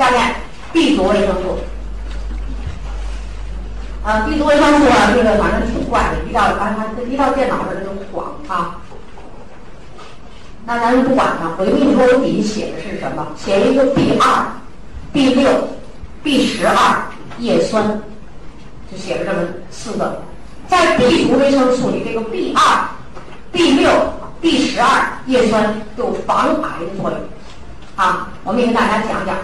下面 B 族维生素。啊，B 族维生素啊，这个反正挺怪的，一到啊它一到电脑上它就晃啊。那咱就不管它，我就跟你说，我底下写的是什么？写一个 B 二、B 六、B 十二叶酸，就写了这么四个。在 B 族维生素里，这个 B 二、B 六、B 十二叶酸有防癌的作用。啊，我们也跟大家讲讲。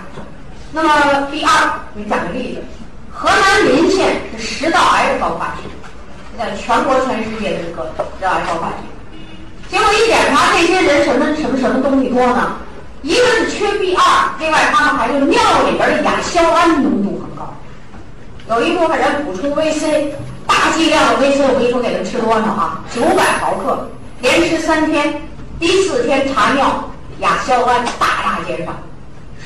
那么 B 二，给你讲个例子。河南临县是食道癌的高发区，在全国全世界这个食道癌高发区。结果一检查，这些人什么什么什么东西多呢？一个是缺 B 二，另外他们还是尿里边的亚硝胺浓度很高。有一部分人补充 VC，大剂量的 VC，我跟你说给他吃多少啊？九百毫克，连吃三天，第四天查尿，亚硝胺大大减少，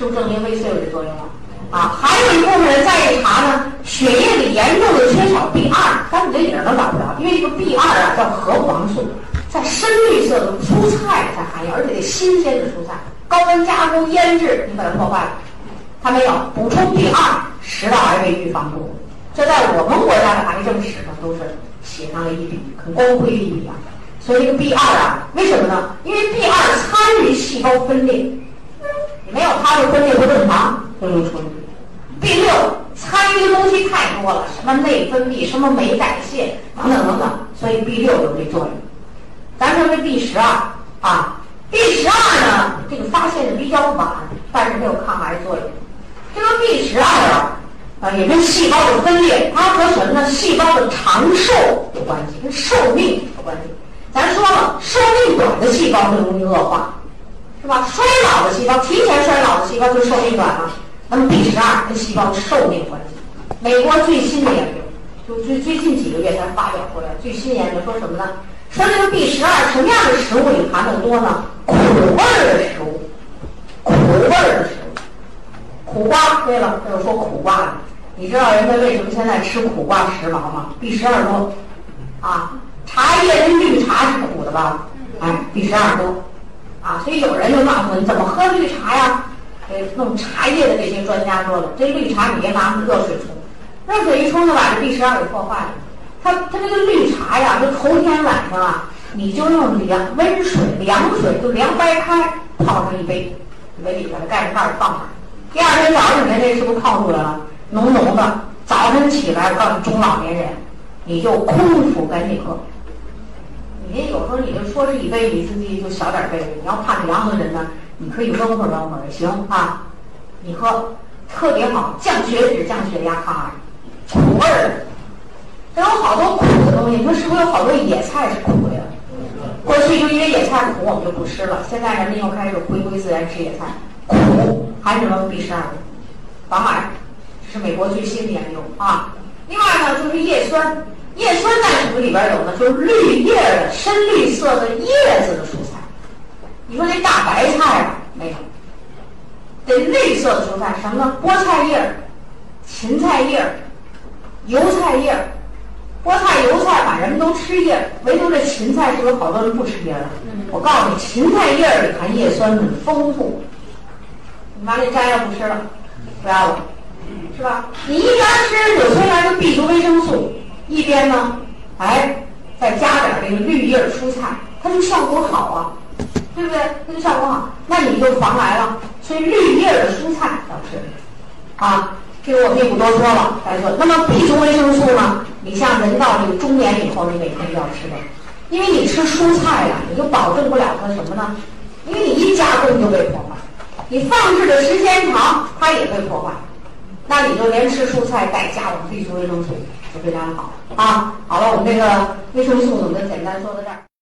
是证明 VC 有这作用了？啊，还有一部分人再一查呢，血液里严重的缺少 B 二，但你这影儿都找不着，因为这个 B 二啊叫核黄素。在深绿色的蔬菜才含有，而且得新鲜的蔬菜，高温加工腌制，你把它破坏了。它没有补充 B 二，食道癌被预防住。这在我们国家的癌症史上都是写上了一笔很光辉的一笔啊。所以这个 B 二啊，为什么呢？因为 B 二参与细胞分裂，没有它的分裂不正常，就能出问题。B 六参与的东西太多了，什么内分泌，什么酶代谢等等等等，所以 B 六有这作用。咱说这 B 十二啊，B 十二呢，这个发现的比较晚，但是它有抗癌作用。这个 B 十二啊，啊也跟细胞的分裂，它和什么呢？细胞的长寿有关系，跟寿命有关系。咱说了，寿命短的细胞就容易恶化，是吧？衰老的细胞，提前衰老的细胞就寿命短了。那么 B 十二跟细胞的寿命关系。美国最新的研究，就最最近几个月才发表出来，最新研究说什么呢？说这个 B 十二什么样的食物里含的多呢？苦味儿的食物，苦味儿的食物，苦瓜。对了，就是说苦瓜的。你知道人家为什么现在吃苦瓜时髦吗？B 十二多，啊，茶叶跟绿茶是苦的吧？哎，B 十二多，啊，所以有人就骂说你怎么喝绿茶呀？给弄茶叶的这些专家说了，这绿茶你别拿热水冲，热水一冲就把这 B 十二给破坏了。它它这个绿茶呀，就头天晚上啊，你就用凉温水、凉水就凉白开泡上一杯，杯里把它盖上盖儿放上。第二天早上，你看这是不是泡出来了？浓浓的。早晨起来，我告诉，中老年人，你就空腹赶紧喝。你有时候你就说是一杯，你自己就小点杯。你要怕凉的人呢，你可以温和温会儿也行啊。你喝特别好，降血脂、降血压、抗癌，苦味儿它。有好多苦的东西，你说是不是有好多野菜是苦的呀？过去就因为野菜苦，我们就不吃了。现在人们又开始回归自然吃野菜，苦含什么 B 十二，防癌，这是美国最新的研究啊。另外呢，就是叶酸，叶酸在什么里边有呢？就是绿叶的深绿色的叶子的蔬菜。你说那大白菜啊，没有，得绿色的蔬菜，什么呢？菠菜叶、芹菜叶、油菜叶。菠菜、油菜把，人们都吃叶，唯独这芹菜是有好多人不吃叶的。我告诉你，芹菜叶里含叶酸很丰富。你把这摘了不吃了，不要了，是吧？你一边吃纽崔莱的 B 族维生素，一边呢，哎，再加点这个绿叶蔬菜，它就效果好啊，对不对？它就效果好，那你就防癌了。所以绿叶的蔬菜要吃，啊。这个我就不多说了，再说。那么 B 族维生素呢？你像人到这个中年以后，你每天都要吃的，因为你吃蔬菜呀，你就保证不了它什么呢？因为你一加工就被破坏，你放置的时间长，它也被破坏。那你就连吃蔬菜带加我们 B 族维生素非常好啊。好了，我们这个维生素我们就简单说到这儿。